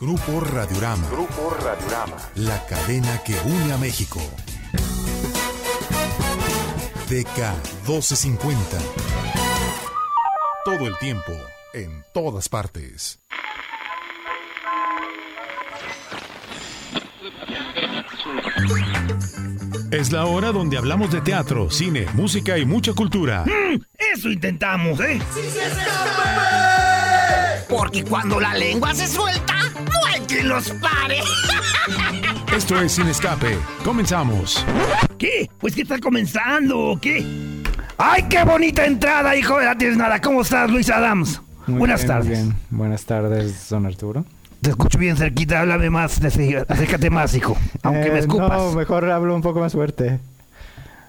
Grupo Radiorama. Grupo Radiorama. La cadena que une a México. DK 1250. Todo el tiempo, en todas partes. Es la hora donde hablamos de teatro, cine, música y mucha cultura. Mm, eso intentamos, ¿eh? Porque cuando la lengua se suelta, quien los pare. Esto es Sin Escape. Comenzamos. ¿Qué? Pues que está comenzando, ¿o qué? ¡Ay, qué bonita entrada, hijo de la tienes nada! ¿Cómo estás, Luis Adams? Muy Buenas bien, tardes. muy bien. Buenas tardes, don Arturo. Te escucho bien cerquita, háblame más, acércate más, hijo. Aunque me Eh, escupas. No, mejor hablo un poco más fuerte.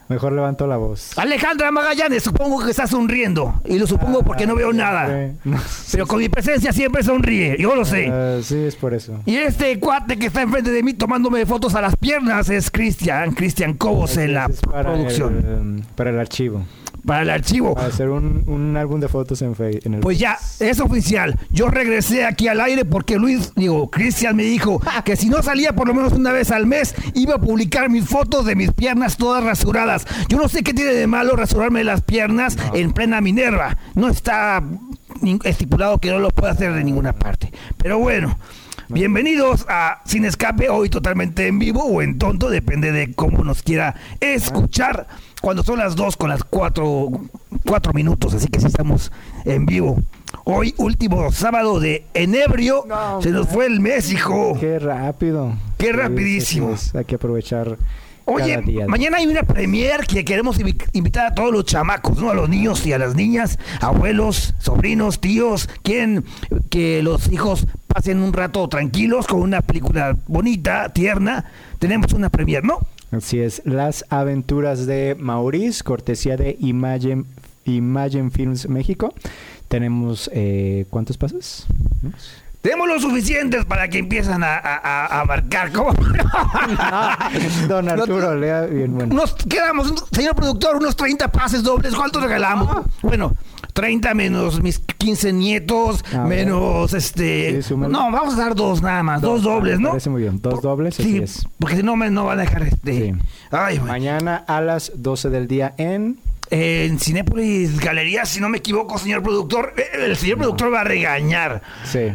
Mejor levanto la voz. Alejandra Magallanes, supongo que está sonriendo. Y lo supongo porque no veo nada. Pero con mi presencia siempre sonríe, yo lo sé. eh, sí, es por eso. Y este cuate que está enfrente de mí tomándome fotos a las piernas es Cristian, Cristian Cobos en la para producción. El, eh, para el archivo. Para el archivo. Para hacer un, un álbum de fotos en, fe- en el Pues ya, es oficial. Yo regresé aquí al aire porque Luis, digo, Cristian me dijo que si no salía por lo menos una vez al mes, iba a publicar mis fotos de mis piernas todas rasuradas. Yo no sé qué tiene de malo rasurarme las piernas en plena Minerva. No está estipulado que no lo pueda hacer de ninguna parte. Pero bueno. Bienvenidos a Sin Escape, hoy totalmente en vivo o en tonto, depende de cómo nos quiera escuchar. Cuando son las 2 con las 4, cuatro minutos, así que sí estamos en vivo. Hoy, último sábado de enebrio, No, se nos fue el mes, hijo. Qué rápido. Qué rapidísimo. Hay que aprovechar Oye, día. mañana hay una premier que queremos invi- invitar a todos los chamacos, ¿no? A los niños y a las niñas, abuelos, sobrinos, tíos, quieren que los hijos pasen un rato tranquilos con una película bonita, tierna. Tenemos una premier, ¿no? Así es, Las aventuras de Maurice, cortesía de Imagine, Imagine Films México. Tenemos, eh, ¿cuántos pasos? Tenemos lo suficientes para que empiezan a, a, a- marcar. ¿Cómo? Don Arturo, lea bien, bueno. Nos quedamos, señor productor, unos 30 pases dobles. ¿Cuántos regalamos? Bueno, 30 menos mis 15 nietos, A ver. menos este. Sí, no, vamos a dar dos nada más, dos, Dos, dobles, me ¿no? parece muy bien, dos Por- dobles, Sí, es. porque si no me no van a dejar este. Sí. Ay. Mañana a las 12 del día en... En Cinépolis Galería, si no me equivoco, señor productor, eh, el señor productor va a regañar. Sí.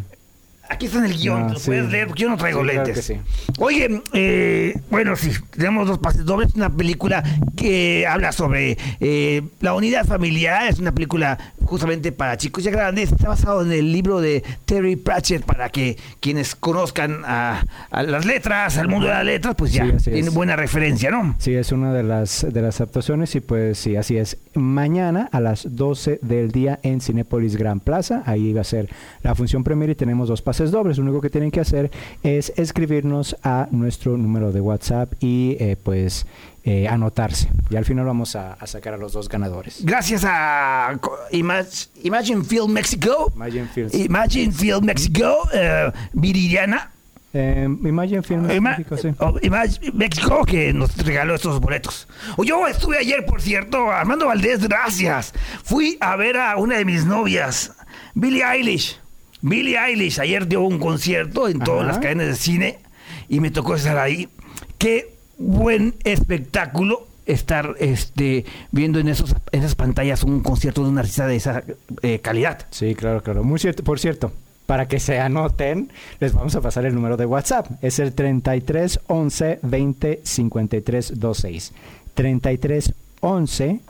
Aquí está en el guion, No, ¿te lo sí. puedes leer? Porque yo no traigo Sí, lentes. sí. Oye, eh, bueno, sí, tenemos dos pases dobles. Una película que habla sobre eh, la unidad familiar. Es una película justamente para chicos ya grandes. Está basado en el libro de Terry Pratchett para que quienes conozcan a, a las letras, al mundo de las letras, pues ya tienen buena referencia, ¿no? Sí, es una de las, de las actuaciones y pues sí, así es. Mañana a las 12 del día en Cinépolis Gran Plaza, ahí va a ser la función premier y tenemos dos pases dobles. Lo único que tienen que hacer es escribirnos a nuestro número de WhatsApp y eh, pues eh, anotarse. Y al final vamos a, a sacar a los dos ganadores. Gracias a Imag- Imagine Film Mexico. Imagine Films. Imagine Film Mexico, eh, Viridiana. Eh, Imagine Films Ima- México, sí. oh, Imag- México que nos regaló estos boletos. Yo estuve ayer, por cierto, Armando Valdés, gracias. Fui a ver a una de mis novias, Billie Eilish. Billie Eilish ayer dio un concierto en todas Ajá. las cadenas de cine y me tocó estar ahí. Qué buen espectáculo estar este viendo en esos en esas pantallas un concierto de una artista de esa eh, calidad. Sí, claro, claro. Muy cierto, por cierto, para que se anoten, les vamos a pasar el número de WhatsApp. Es el 33 11 20 53 26. 33 11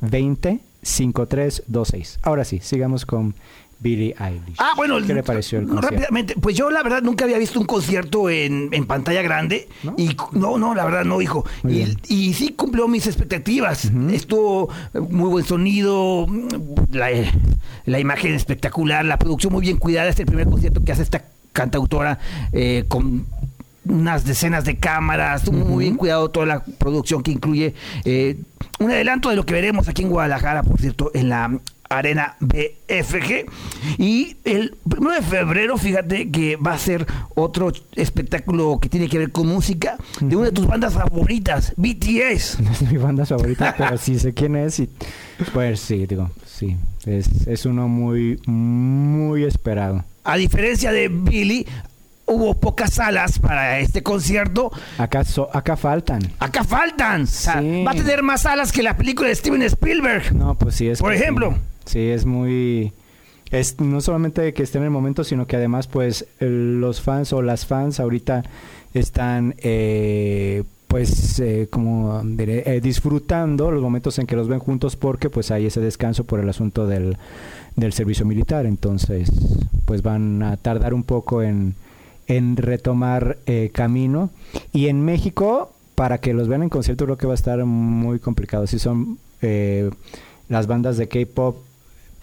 20 53 26. Ahora sí, sigamos con Billie Eilish. Ah, bueno, ¿Qué le pareció el concierto? Rápidamente, pues yo la verdad nunca había visto un concierto en, en pantalla grande. ¿No? Y no, no, la verdad no, hijo. Y, sí cumplió mis expectativas. Estuvo eh, muy buen sonido, la, eh, la imagen espectacular, la producción muy bien cuidada. Es el primer concierto que hace esta cantautora eh, con unas decenas de cámaras, muy bien cuidado toda la producción que incluye eh, un adelanto de lo que veremos aquí en Guadalajara, por cierto, en la Arena BFG. Y el 1 de febrero, fíjate que va a ser otro espectáculo que tiene que ver con música de una de tus bandas favoritas, BTS. No es mi banda favorita, pero sí sé quién es y pues sí, digo, sí, es, es uno muy, muy esperado. A diferencia de Billy, hubo pocas salas para este concierto. Acá, so- acá faltan. Acá faltan. O sea, Sí. va a tener más salas que la película de Steven Spielberg. No, pues sí es. Por sí. Sí, es muy. Es no solamente que esté en el momento, sino que además, pues, los fans o las fans ahorita están, eh, pues, eh, como diré, eh, disfrutando los momentos en que los ven juntos, porque, pues, hay ese descanso por el asunto del, del servicio militar. Entonces, pues, van a tardar un poco en, en retomar eh, camino. Y en México, para que los vean en concierto, creo que va a estar muy complicado. Si son eh, las bandas de K-pop,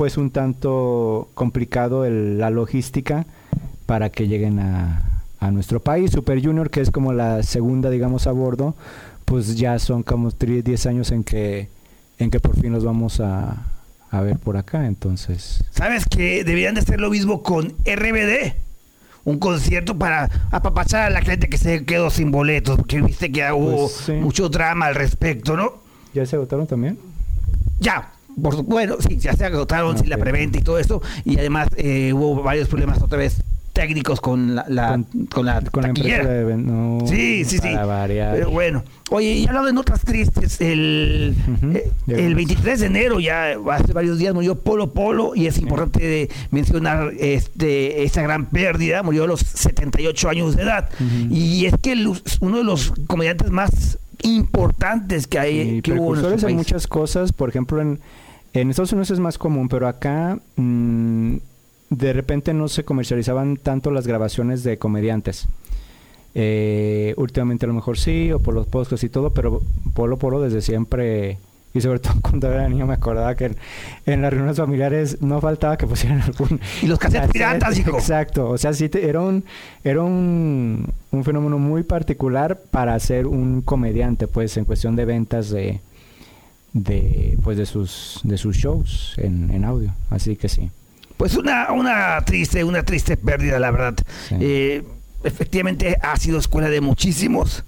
pues un tanto complicado el- la logística para que lleguen a, a nuestro país. Super Junior, que es como la segunda, digamos, a bordo, pues ya son como 10 años en que, en que por fin los vamos a, a ver por acá. Entonces, ¿Sabes que deberían de hacer lo mismo con RBD? Un concierto para apapachar a la gente que se quedó sin boletos, porque viste que hubo Pues, sí. mucho drama al respecto, ¿no? ¿ya se agotaron también? Ya, por bueno, sí, ya se agotaron sí, la preventa y todo eso, y además eh, hubo varios problemas otra vez técnicos con la, la- Con- con, la Con la empresa de... no, Sí, sí, sí. Pero bueno, oye, y hablando de notas tristes, el, eh, el vemos. 23 de enero, ya hace varios días, murió Polo Polo, y es importante mencionar este esa gran pérdida, murió a los 78 años de edad. Y es que el- uno de los comediantes más importantes que hay que hubo en en muchas cosas. Por ejemplo, en, en Estados Unidos es más común, pero acá mm, de repente no se comercializaban tanto las grabaciones de comediantes. Eh, últimamente a lo mejor sí, o por los podcasts y todo, pero Polo Polo desde siempre, y sobre todo cuando era niño me acordaba que en, en las reuniones familiares no faltaba que pusieran algún... Y los cassettes cassette, piratas, hijo. Exacto, o sea, sí te- era un, era un, un fenómeno muy particular para ser un comediante, pues en cuestión de ventas de, de pues de sus de sus shows en, en audio, así que sí. Pues una, una triste, una triste pérdida, la verdad. Sí. Eh, efectivamente ha sido escuela de muchísimos.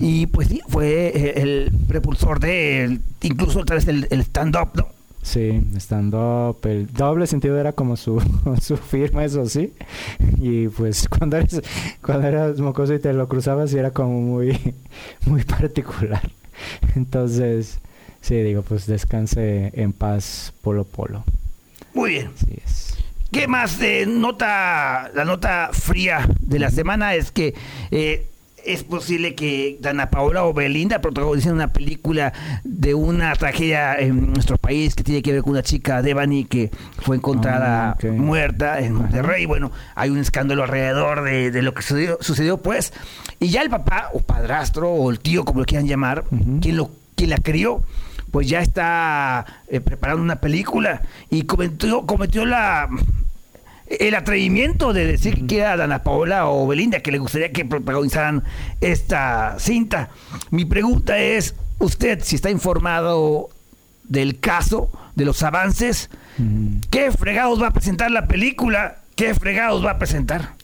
Y pues sí, fue eh, el prepulsor de el- incluso otra vez el, el stand-up, ¿no? Sí, stand-up, el doble sentido era como su, su firma, eso sí. Y pues cuando eres, cuando eras mocoso y te lo cruzabas, era como muy, muy particular. Entonces, sí, digo, pues descanse en paz, Polo Polo. Muy bien. Así es. ¿Qué más de nota, la nota fría de la semana es que eh, es posible que Dana Paola o Belinda protagonicen una película de una tragedia en nuestro país que tiene que ver con una chica Devani que fue encontrada Ah, muerta en Monterrey. Bueno, hay un escándalo alrededor de, de lo que sucedió, sucedió, pues. Y ya el papá o padrastro o el tío, como lo quieran llamar, Ujú. quien, lo, quien la crió, pues ya está eh, preparando una película y cometió, cometió la el atrevimiento de decir que era Dana Paola o Belinda que le gustaría que protagonizaran esta cinta. Mi pregunta es, usted si está informado del caso, de los avances. ¿qué fregados va a presentar la película? ¿Qué fregados va a presentar?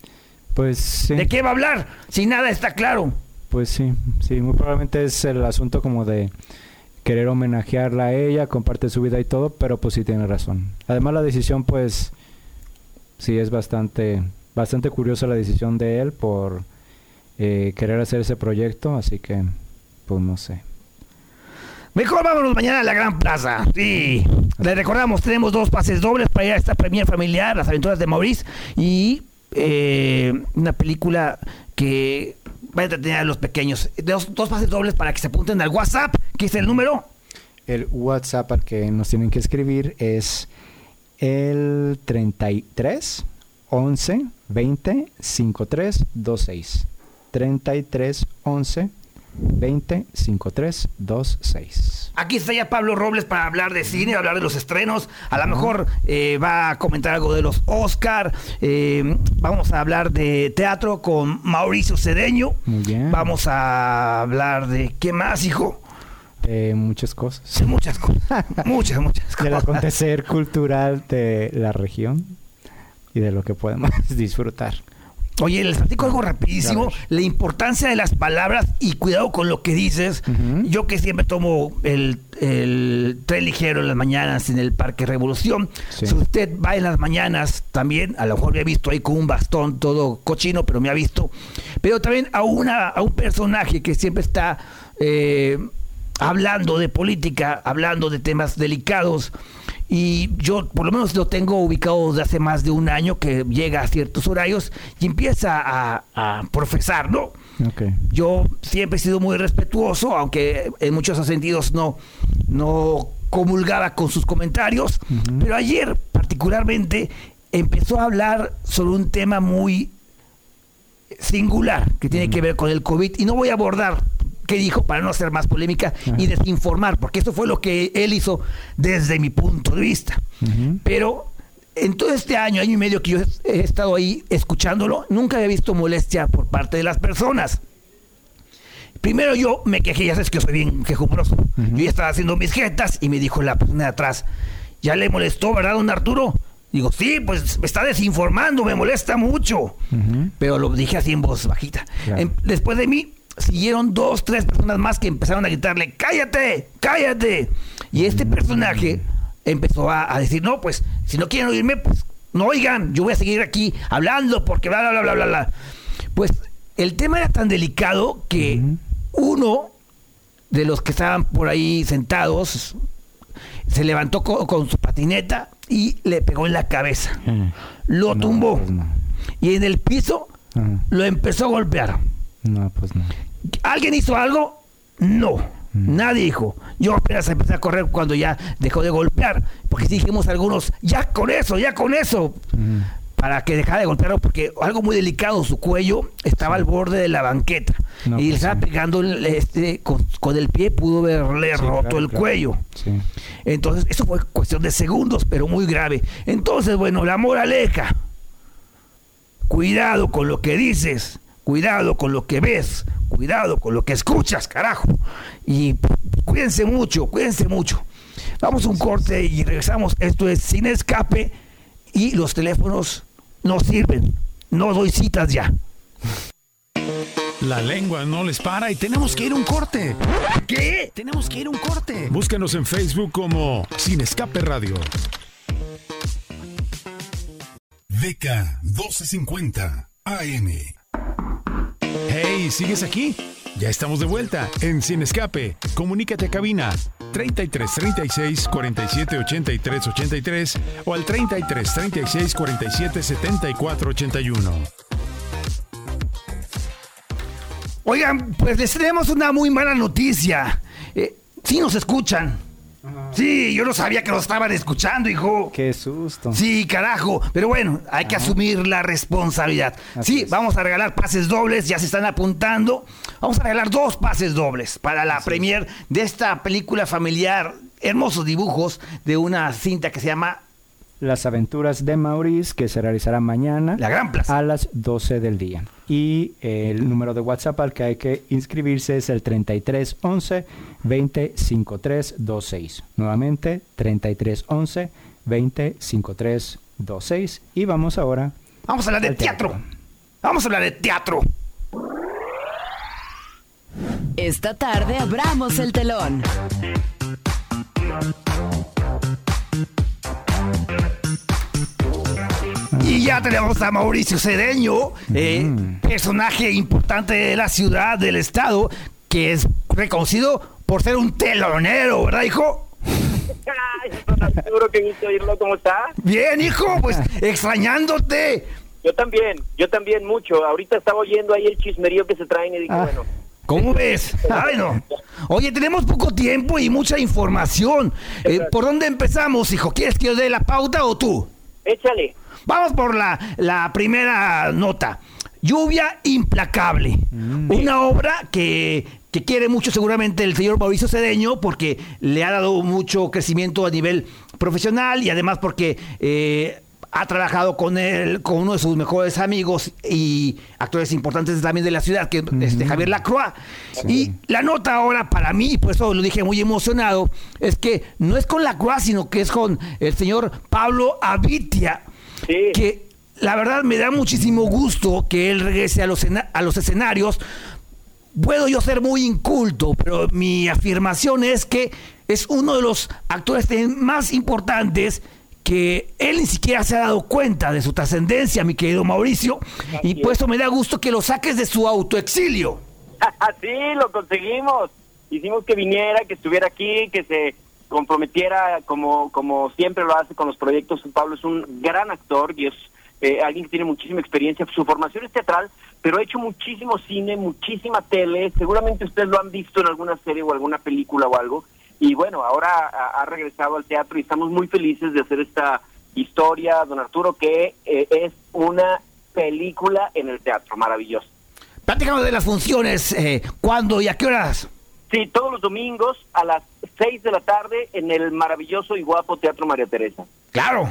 Pues sí. ¿De qué va a hablar? Si nada está claro. Pues sí, sí, muy probablemente es el asunto como de querer homenajearla a ella, comparte su vida y todo, pero pues sí tiene razón. Además la decisión pues sí es bastante bastante curiosa la decisión de él por eh, querer hacer ese proyecto, así que pues no sé. Mejor vámonos mañana a la Gran Plaza. Sí. Les recordamos, tenemos dos pases dobles para ir a esta premier familiar, Las aventuras de Maurice, y eh, una película que va a entretener a los pequeños. Dos, dos pases dobles para que se apunten al WhatsApp, que es el número. El WhatsApp al que nos tienen que escribir es el 33 11 20 53 26. 33 11 20 53 26. Aquí está ya Pablo Robles para hablar de cine, hablar de los estrenos. A lo mejor eh, va a comentar algo de los Oscar. Eh, vamos a hablar de teatro con Mauricio Cedeño. Muy bien. Vamos a hablar de qué más, hijo. Eh, muchas cosas. Muchas cosas. muchas, muchas Del cosas. acontecer cultural de la región y de lo que podemos disfrutar. Oye, les platico algo rapidísimo. La importancia de las palabras y cuidado con lo que dices. Yo que siempre tomo el, el tren ligero en las mañanas en el Parque Revolución. Sí. Si usted va en las mañanas también, a lo mejor me ha visto ahí con un bastón todo cochino, pero me ha visto. Pero también a, una, a un personaje que siempre está eh, hablando de política, hablando de temas delicados. Y yo por lo menos lo tengo ubicado desde hace más de un año que llega a ciertos horarios y empieza a, a profesar, ¿no? Ok. Yo siempre he sido muy respetuoso, aunque en muchos sentidos no, no comulgaba con sus comentarios. Pero ayer, particularmente, empezó a hablar sobre un tema muy singular que tiene que ver con el COVID. Y no voy a abordar qué dijo para no hacer más polémica y desinformar, porque eso fue lo que él hizo desde mi punto de vista. Pero en todo este año, año y medio que yo he estado ahí escuchándolo, nunca había visto molestia por parte de las personas. Primero yo me quejé, ya sabes que yo soy bien quejumbroso. Yo ya estaba haciendo mis jetas y me dijo la persona de atrás, ya le molestó, ¿verdad, don Arturo? Digo, sí, pues me está desinformando, me molesta mucho. Pero lo dije así en voz bajita. Claro. Em, después de mí, siguieron dos, tres personas más que empezaron a gritarle, cállate, cállate. Y este personaje empezó a, a decir, no, pues, si no quieren oírme, pues, no oigan, yo voy a seguir aquí hablando porque bla, bla, bla, bla, bla, bla. Pues el tema era tan delicado que uno de los que estaban por ahí sentados se levantó co- con, su patineta y le pegó en la cabeza. Mm. Lo No, tumbó. pues no. Y en el piso Ajá. lo empezó a golpear. No, pues no. ¿Alguien hizo algo? No. Nadie dijo. Yo apenas empecé a correr cuando ya dejó de golpear. Porque sí dijimos algunos, ya con eso, ya con eso. Para que dejara de golpearlo, porque algo muy delicado, su cuello estaba al borde de la banqueta. No, y le pues estaba sí. pegando el- este, con, con el pie, pudo haberle Sí, roto claro, el claro. cuello. Sí. Entonces, eso fue cuestión de segundos, pero muy grave. Entonces, bueno, la moraleja. Cuidado con lo que dices, cuidado con lo que ves, cuidado con lo que escuchas, carajo. Y cuídense mucho, cuídense mucho. Vamos a un corte y regresamos. Esto es Sin Escape y los teléfonos no sirven. No doy citas ya. La lengua no les para y tenemos que ir a un corte. ¿Qué? Tenemos que ir a un corte. Búscanos en Facebook como Sin Escape Radio. DK 1250 AM. Hey, ¿sigues aquí? Ya estamos de vuelta en Sin Escape. Comunícate a cabina 33 36 47 83 83 o al 33 36 47 74 81. Oigan, pues les tenemos una muy mala noticia. Eh, sí nos escuchan. Sí, yo no sabía que nos estaban escuchando, hijo. Qué susto. Sí, carajo. Pero bueno, hay que asumir la responsabilidad. Así sí, es. vamos a regalar pases dobles, ya se están apuntando. Vamos a regalar dos pases dobles para la premier de esta película familiar. Hermosos dibujos de una cinta que se llama Las aventuras de Maurice, que se realizará mañana La Gran Plaza. a las 12 del día. Y el número de WhatsApp al que hay que inscribirse es el 3311 205326. Nuevamente, 3311 205326. Y vamos ahora. Vamos a hablar de teatro. teatro. Vamos a hablar de teatro. Esta tarde abramos el telón. Y ya tenemos a Mauricio Cedeño, eh, personaje importante de la ciudad, del estado, que es reconocido por ser un telonero, ¿verdad, hijo? Ay, don Arturo, qué gusto oírlo, ¿cómo está? Bien, hijo, pues extrañándote. Yo también, yo también mucho. Ahorita estaba oyendo ahí el chismerío que se traen y dije, Ah. bueno, ¿Cómo ves? Ay, no. Oye, tenemos poco tiempo y mucha información. Eh, ¿Por dónde empezamos, hijo? ¿Quieres que yo dé la pauta o tú? échale. Vamos por la, la primera nota. Lluvia implacable. Una obra que, que quiere mucho seguramente el señor Mauricio Cedeño porque le ha dado mucho crecimiento a nivel profesional y además porque eh, ha trabajado con él, con uno de sus mejores amigos y actores importantes también de la ciudad, que es este, Javier Lacroix. Y la nota ahora para mí, por eso lo dije muy emocionado, es que no es con Lacroix, sino que es con el señor Pablo Avitia Sí. que la verdad me da muchísimo gusto que él regrese a los, a los escenarios. Puedo yo ser muy inculto, pero mi afirmación es que es uno de los actores más importantes que él ni siquiera se ha dado cuenta de su trascendencia, mi querido Mauricio, y por eso me da gusto que lo saques de su autoexilio. sí, lo conseguimos. Hicimos que viniera, que estuviera aquí, que se comprometiera como, como siempre lo hace con los proyectos. Pablo es un gran actor y es eh, alguien que tiene muchísima experiencia. Su formación es teatral, pero ha hecho muchísimo cine, muchísima tele. Seguramente ustedes lo han visto en alguna serie o alguna película o algo. Y bueno, ahora ha, regresado al teatro y estamos muy felices de hacer esta historia, don Arturo, que eh, es una película en el teatro, maravillosa. Platícanos de las funciones, eh, cuándo y a qué horas. Sí, todos los domingos a las 6 de la tarde en el maravilloso y guapo Teatro María Teresa. Claro.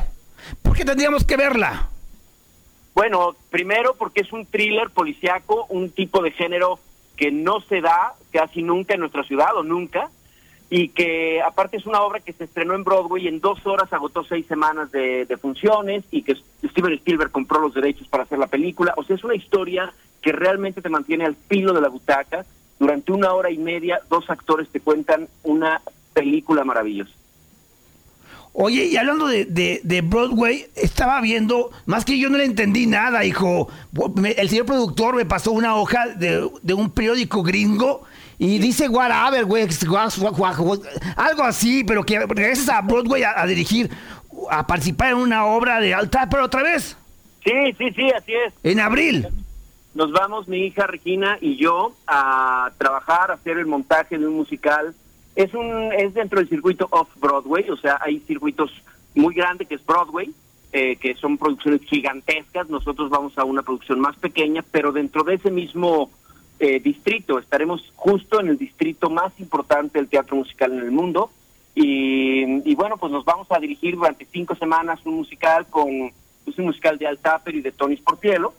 ¿Por qué tendríamos que verla? Bueno, primero porque es un thriller policiaco, un tipo de género que no se da casi nunca en nuestra ciudad o nunca, y que aparte es una obra que se estrenó en Broadway y en dos horas agotó seis semanas de, de funciones y que Steven Spielberg compró los derechos para hacer la película. O sea, es una historia que realmente te mantiene al filo de la butaca. Durante una hora y media, dos actores te cuentan una película maravillosa. Oye, y hablando de, de- de Broadway, estaba viendo, más que yo no le entendí nada, hijo. Me- El señor productor me pasó una hoja de, de un periódico gringo y dice whatever, güey, algo así, pero que regresas a Broadway a, a dirigir, a participar en una obra de alta, pero otra vez, Sí, sí, sí, así es. en abril. Nos vamos mi hija Regina y yo a trabajar, a hacer el montaje de un musical. Es un es dentro del circuito off Broadway, o sea, hay circuitos muy grandes que es Broadway, eh, que son producciones gigantescas. Nosotros vamos a una producción más pequeña, pero dentro de ese mismo eh, distrito estaremos justo en el distrito más importante del teatro musical en el mundo. Y, y bueno, pues nos vamos a dirigir durante cinco semanas un musical con es un musical de Al Tapper y de Tony Sportiello.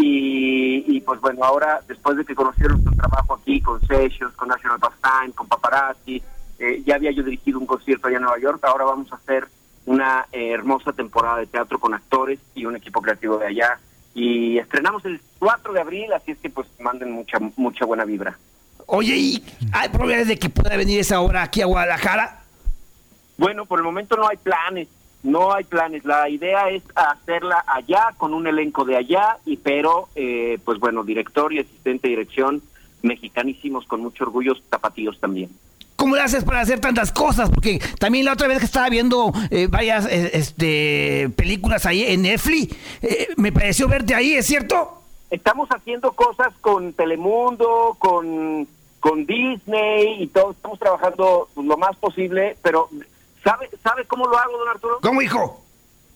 Y, y, pues bueno, ahora después de que conocieron nuestro trabajo aquí con Sessions, con National Pastime, con Paparazzi, eh, ya había yo dirigido un concierto allá en Nueva York, ahora vamos a hacer una eh, hermosa temporada de teatro con actores y un equipo creativo de allá. Y estrenamos el 4 de abril, así es que pues manden mucha mucha buena vibra. Oye, ¿y hay probabilidades de que pueda venir esa obra aquí a Guadalajara? Bueno, por el momento no hay planes, no hay planes. La idea es hacerla allá con un elenco de allá y pero eh, pues bueno, director y asistente de dirección mexicanísimos con mucho orgullo, tapatíos también. ¿Cómo le haces para hacer tantas cosas? Porque también la otra vez que estaba viendo eh, varias eh, este, películas ahí en Netflix, eh, me pareció verte ahí, ¿es cierto? Estamos haciendo cosas con Telemundo, con con Disney y todo, estamos trabajando lo más posible, pero ¿sabe sabe cómo lo hago, don Arturo? ¿Cómo, hijo?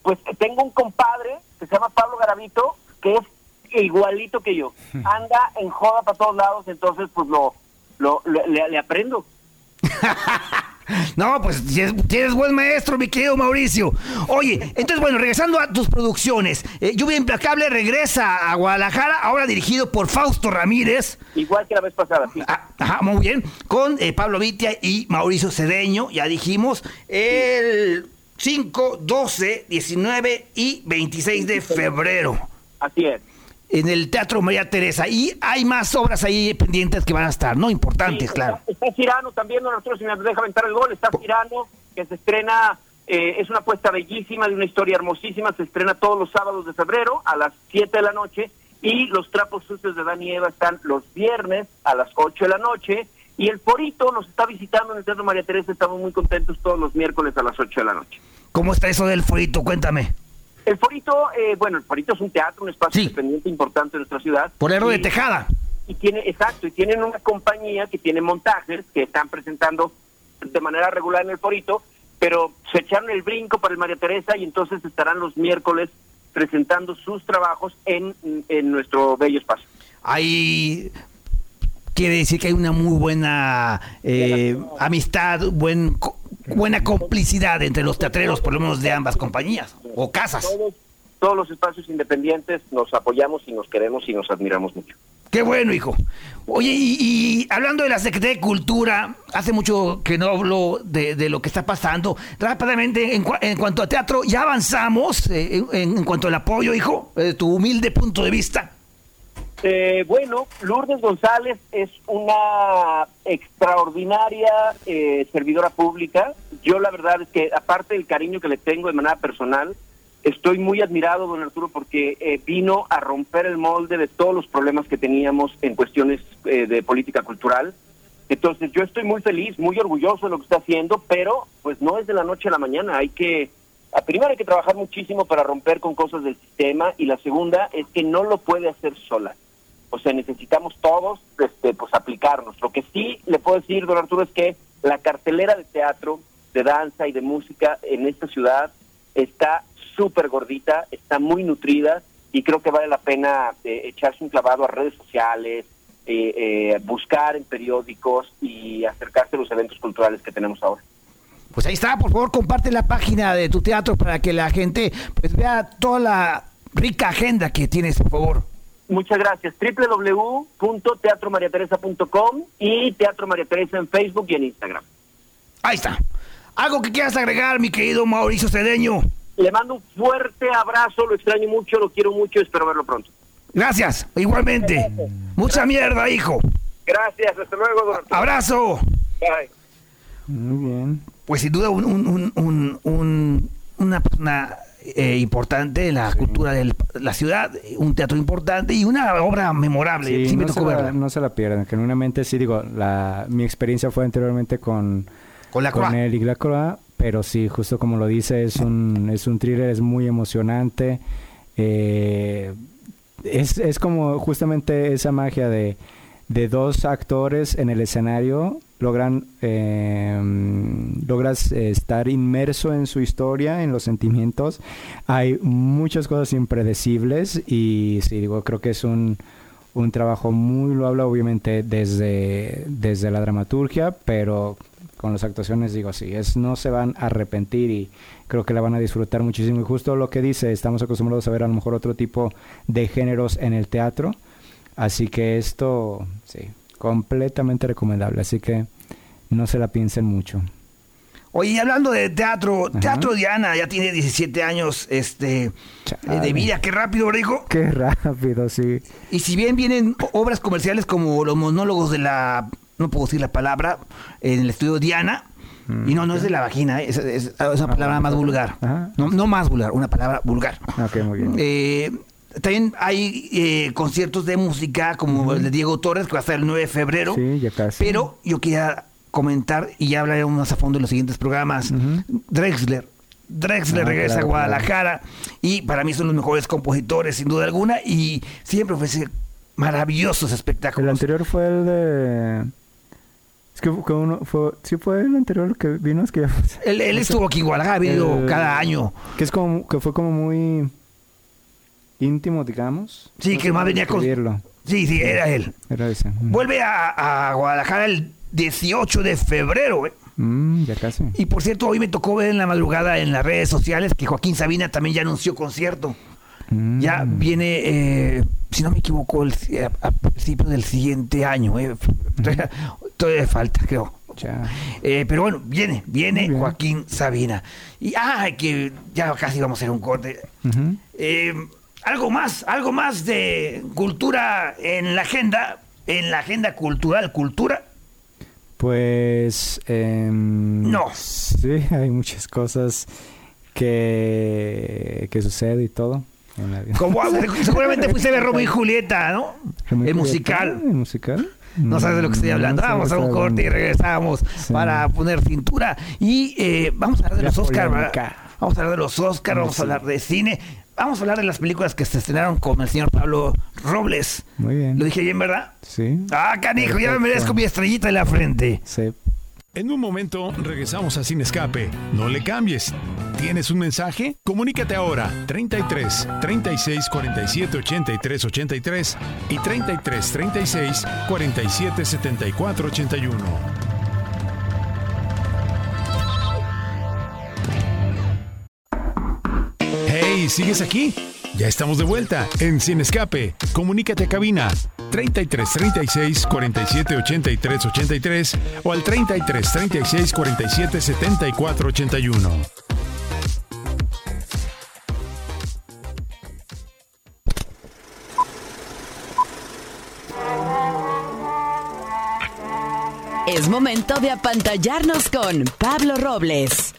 Pues tengo un compadre que se llama Pablo Garavito, que es igualito que yo. Anda en joda para todos lados, entonces pues lo, lo, le, le- le aprendo. No, pues tienes, buen maestro, mi querido Mauricio. Oye, entonces, bueno, regresando a tus producciones, eh, Lluvia Implacable regresa a Guadalajara, ahora dirigido por Fausto Ramírez. Igual que la vez pasada, sí. Ah, Ajá, muy bien. Con eh, Pablo Vitia y Mauricio Cedeño, ya dijimos, el 5, 12, 19 y 26 de febrero Así es. En el Teatro María Teresa. Y hay más obras ahí pendientes que van a estar, ¿no? Importantes, Sí, claro. Está, está Cirano también, don Arturo, si me deja aventar el gol. Está Cirano, que se estrena, eh, es una apuesta bellísima, de una historia hermosísima. Se estrena todos los sábados de febrero a las 7 de la noche. Y los trapos sucios de Dani y Eva están los viernes a las 8 de la noche. Y el Forito nos está visitando en el Teatro María Teresa. Estamos muy contentos todos los miércoles a las 8 de la noche. ¿Cómo está eso del fuerito? Cuéntame. El Forito, eh, bueno, el Forito es un teatro, un espacio Sí. independiente importante en nuestra ciudad. Por Héroe de Tejada. y tiene exacto y tienen una compañía que tiene montajes que están presentando de manera regular en el Forito pero se echaron el brinco para el María Teresa y entonces estarán los miércoles presentando sus trabajos en, en nuestro bello espacio Ahí quiere decir que hay una muy buena eh, amistad, buen, buena complicidad entre los teatreros, por lo menos de ambas compañías o casas. todos todos los espacios independientes nos apoyamos y nos queremos y nos admiramos mucho Qué bueno, hijo. Oye, y, y hablando de la Secretaría de Cultura, hace mucho que no hablo de, de lo que está pasando. Rápidamente, en, en cuanto a teatro, ya avanzamos eh, en, en cuanto al apoyo, hijo, de tu humilde punto de vista. Eh, bueno, Lourdes González es una extraordinaria eh, servidora pública. Yo la verdad es que aparte del cariño que le tengo de manera personal, estoy muy admirado, don Arturo, porque eh, vino a romper el molde de todos los problemas que teníamos en cuestiones eh, de política cultural. Entonces yo estoy muy feliz, muy orgulloso de lo que está haciendo, pero pues no es de la noche a la mañana. Hay que, a primero hay que trabajar muchísimo para romper con cosas del sistema y la segunda es que no lo puede hacer sola. O sea, necesitamos todos este, pues aplicarnos. Lo que sí le puedo decir, don Arturo, es que la cartelera de teatro, de danza y de música en esta ciudad está súper gordita, está muy nutrida y creo que vale la pena eh, echarse un clavado a redes sociales, eh, eh, buscar en periódicos y acercarse a los eventos culturales que tenemos ahora. Pues ahí está, por favor, comparte la página de tu teatro para que la gente pues vea toda la rica agenda que tienes, por favor. Muchas gracias. www.teatromariateresa.com y Teatro María Teresa en Facebook y en Instagram. Ahí está. Algo que quieras agregar, mi querido Mauricio Cedeño. Le mando un fuerte abrazo, lo extraño mucho, lo quiero mucho, espero verlo pronto. Gracias, igualmente. Mucha mierda, hijo. Gracias, hasta luego, don Arturo. Abrazo. Bye. Muy bien. Pues sin duda un, un- un- un- un- una persona eh, importante en la cultura de la ciudad, un teatro importante y una obra memorable. Sí, Sí, me no, se la, no se la pierdan. Genuinamente, sí, digo, la, mi experiencia fue anteriormente con, Con la con Croix. él y la Croix, pero sí, justo como lo dice, es un, es un thriller, es muy emocionante. Eh, es, es como justamente esa magia de, de dos actores en el escenario logran eh, logras estar inmerso en su historia, en los sentimientos. Hay muchas cosas impredecibles y sí, digo, creo que es un, un trabajo muy loable, obviamente, desde, desde la dramaturgia, pero con las actuaciones, digo, sí, es, no se van a arrepentir y creo que la van a disfrutar muchísimo. Y justo lo que dice, estamos acostumbrados a ver a lo mejor otro tipo de géneros en el teatro, así que esto, sí, completamente recomendable, así que no se la piensen mucho. Oye, y hablando de teatro, Ajá. Teatro Diana ya tiene 17 años este, Chale. eh, de vida. Qué rápido, ¿verdad, hijo. Qué rápido, sí. Y si bien vienen obras comerciales como los monólogos de la, no puedo decir la palabra, en el estudio Diana, y no, no es de la vagina, es, es- es una palabra más vulgar. Ajá. No, no más vulgar, una palabra vulgar. Ok, muy bien. Eh, también hay eh, conciertos de música como el de Diego Torres, que va a estar el 9 de febrero. Sí, ya casi. Pero yo quería comentar, y ya hablaremos más a fondo en los siguientes programas. Drexler. Drexler Ah, regresa claro, a Guadalajara y para mí son los mejores compositores, sin duda alguna, y siempre ofrece maravillosos El espectáculos. anterior fue el de... Es que fue uno, fue, sí fue el anterior que vino, es que... Él, él estuvo aquí en Guadalajara, ha venido El- cada año. Que es como, que fue como muy íntimo, digamos. Sí, que más venía con... Sí, sí, era él. Era ese. Mm. Vuelve a, a Guadalajara el 18 de febrero, ¿eh? Mm, ya casi. Y por cierto, hoy me tocó ver en la madrugada en las redes sociales que Joaquín Sabina también ya anunció concierto. Mm. Ya viene, eh, si no me equivoco, el, a, a principios del siguiente año. eh. Todavía, todavía falta, creo. Ya. Eh, pero bueno, viene, viene. Joaquín Sabina. Y ah, que ya casi vamos a hacer un corte. Eh, algo más, algo más de cultura en la agenda, en la agenda cultural, cultura. Pues... em, No. Sí, hay muchas cosas que, que sucede y todo. en la vida. Como seguramente fuiste a ver Romeo y Julieta, ¿no? ¿Romeo El Julieta? musical. ¿El musical? No sabes de lo que estoy Mm, hablando. no vamos a un corte y regresamos Sí. para poner cintura. Y eh, vamos a hablar de los Oscars. Vamos a hablar de los Oscars, vamos a hablar de cine. Vamos a hablar de las películas que se estrenaron con el señor Pablo Robles. Muy bien. ¿Lo dije bien, verdad? Sí. Ah, canijo, ya me Perfecto. merezco mi estrellita en la frente. Sí. En un momento regresamos a Sin Escape. No le cambies. ¿Tienes un mensaje? Comunícate ahora 33 36 47 83 83 y 33 36 47 74 81. ¿Sigues aquí? Ya estamos de vuelta en Sin Escape. Comunícate a cabina 33 36 47 83 83 o al 33 36 47 74 81. Es momento de apantallarnos con Pablo Robles.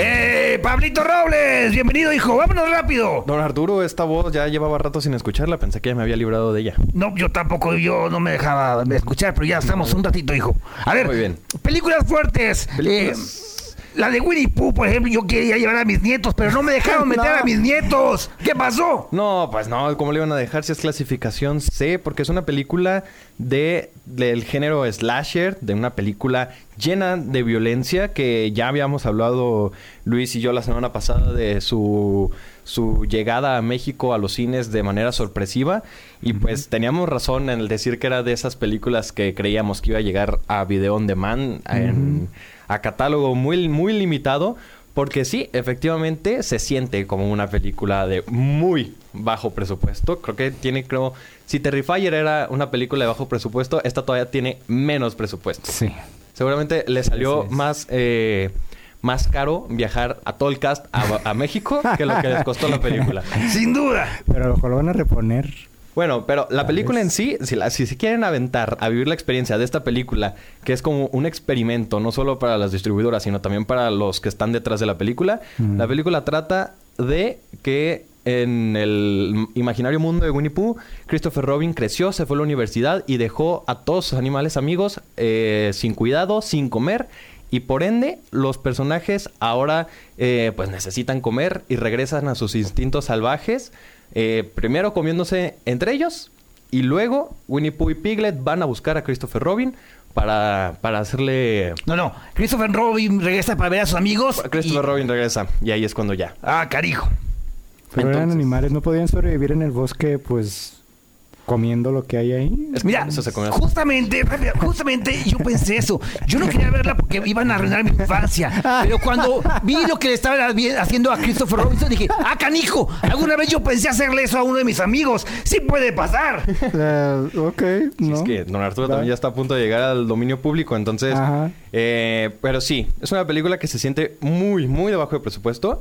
¡Eh, Pablito Robles! Bienvenido, hijo. Vámonos rápido. Don Arturo, esta voz ya llevaba rato sin escucharla. Pensé que ya me había librado de ella. No, yo tampoco, yo no me dejaba de escuchar, pero ya estamos un ratito, hijo. A ver, Muy bien. películas fuertes. Películas- Eh, la de Winnie Pooh, por ejemplo, yo quería llevar a mis nietos, pero no me dejaron meter No. a mis nietos. ¿Qué pasó? No, pues no, ¿cómo le iban a dejar si es clasificación C? Porque es una película de del género slasher, de una película llena de violencia que ya habíamos hablado Luis y yo la semana pasada de su su llegada a México a los cines de manera sorpresiva y pues teníamos razón en el decir que era de esas películas que creíamos que iba a llegar a video on demand en- a catálogo muy muy limitado porque sí, efectivamente se siente como una película de muy bajo presupuesto. Creo que tiene, creo, si Terrifier era una película de bajo presupuesto, esta todavía tiene menos presupuesto. Sí. Seguramente le salió más, eh, más caro viajar a todo el cast a, a México que lo que les costó la película. Sin duda. Pero a lo mejor lo van a reponer. Bueno, pero la película en sí, si, la- si se quieren aventar a vivir la experiencia de esta película, que es como un experimento, no solo para las distribuidoras, sino también para los que están detrás de la película, Mm. la película trata de que en el imaginario mundo de Winnie Pooh, Christopher Robin creció, se fue a la universidad y dejó a todos sus animales amigos eh, sin cuidado, sin comer. Y por ende, los personajes ahora eh, pues necesitan comer y regresan a sus instintos salvajes. Eh, primero comiéndose entre ellos y luego Winnie Pooh y Piglet van a buscar a Christopher Robin para, para hacerle... No, no. Christopher Robin regresa para ver a sus amigos. Christopher y- Robin regresa y ahí es cuando ya. Ah, carijo. Pero eran animales, no podían sobrevivir en el bosque, pues, comiendo lo que hay ahí. Es que Mira, eso se comió. justamente, justamente yo pensé eso. Yo no quería verla porque iban a arruinar mi infancia. Pero cuando vi lo que le estaban haciendo a Christopher Robinson, dije, ¡ah, canijo! Alguna vez yo pensé hacerle eso a uno de mis amigos. ¡Sí puede pasar! Eh, ok, Sí, ¿no? Es que Don Arturo Va. también ya está a punto de llegar al dominio público, entonces... Ajá. eh, pero sí, es una película que se siente muy, muy debajo de presupuesto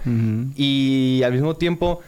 y al mismo tiempo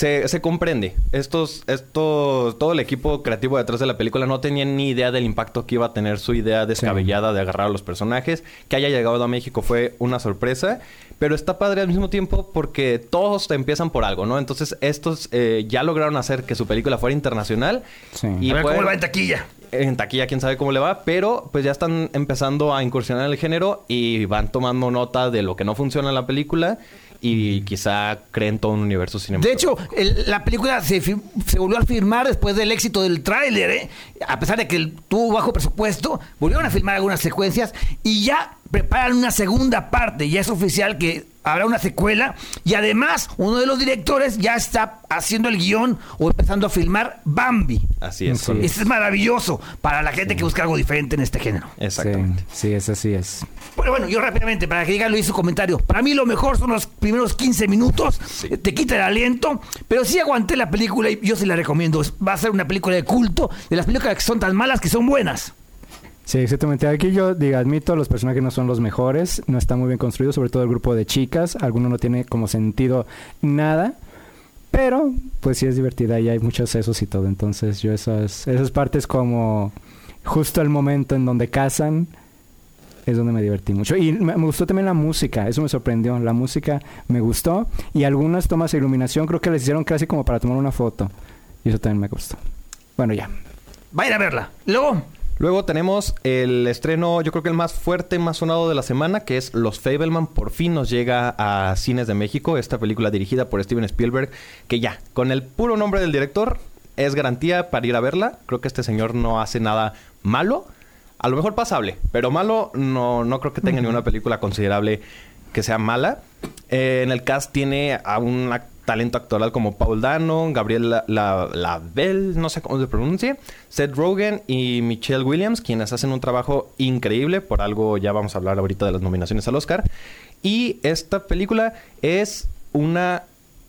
se, se comprende. Estos, estos, todo el equipo creativo detrás de la película no tenían ni idea del impacto que iba a tener su idea descabellada de agarrar a los personajes. Que haya llegado a México fue una sorpresa, pero está padre al mismo tiempo porque todos empiezan por algo, ¿no? Entonces estos eh, ya lograron hacer que su película fuera internacional. Sí. Y a ver fue- cómo le va en taquilla. en taquilla quién sabe cómo le va, pero pues ya están empezando a incursionar en el género y van tomando nota de lo que no funciona en la película y quizá creen todo un universo De cinematográfico. hecho, el- la película se, se volvió a filmar después del éxito del tráiler, ¿eh? A pesar de que tuvo bajo presupuesto, volvieron a filmar algunas secuencias y ya preparan una segunda parte. Ya es oficial que habrá una secuela y además uno de los directores ya está haciendo el guion o empezando a filmar Bambi. Así es. Sí. Eso es maravilloso para la gente que busca algo diferente en este género. Exactamente. Sí, sí, es así es. Bueno, bueno, yo rápidamente, para que diga Luis su comentario. Para mí lo mejor son los primeros 15 minutos. Te quita el aliento. Pero sí aguanté la película y yo sí la recomiendo. Va a ser una película de culto. De las películas que son tan malas que son buenas. Sí, exactamente. Aquí yo digo, admito, los personajes no son los mejores, no está muy bien construido, sobre todo el grupo de chicas, alguno no tiene como sentido nada, pero pues sí es divertida y hay muchos sesos y todo, entonces yo esas, esas partes como justo el momento en donde casan es donde me divertí mucho. Y me, gustó también la música, eso me sorprendió, la música me gustó y algunas tomas de iluminación creo que les hicieron casi como para tomar una foto y eso también me gustó. Bueno, ya. Vayan a verla. Luego, Luego tenemos el estreno, yo creo que el más fuerte, más sonado de la semana, que es Los Fableman. Por fin nos llega a Cines de México, esta película dirigida por Steven Spielberg, que ya, con el puro nombre del director, es garantía para ir a verla. Creo que este señor no hace nada malo. A lo mejor pasable, pero malo no, no creo que tenga ninguna película considerable que sea mala. Eh, en el cast tiene a un ac- talento actoral como Paul Dano, Gabriel La- La- Lavelle, no sé cómo se pronuncie, Seth Rogen y Michelle Williams, quienes hacen un trabajo increíble. Por algo ya vamos a hablar ahorita de las nominaciones al Oscar. Y esta película es una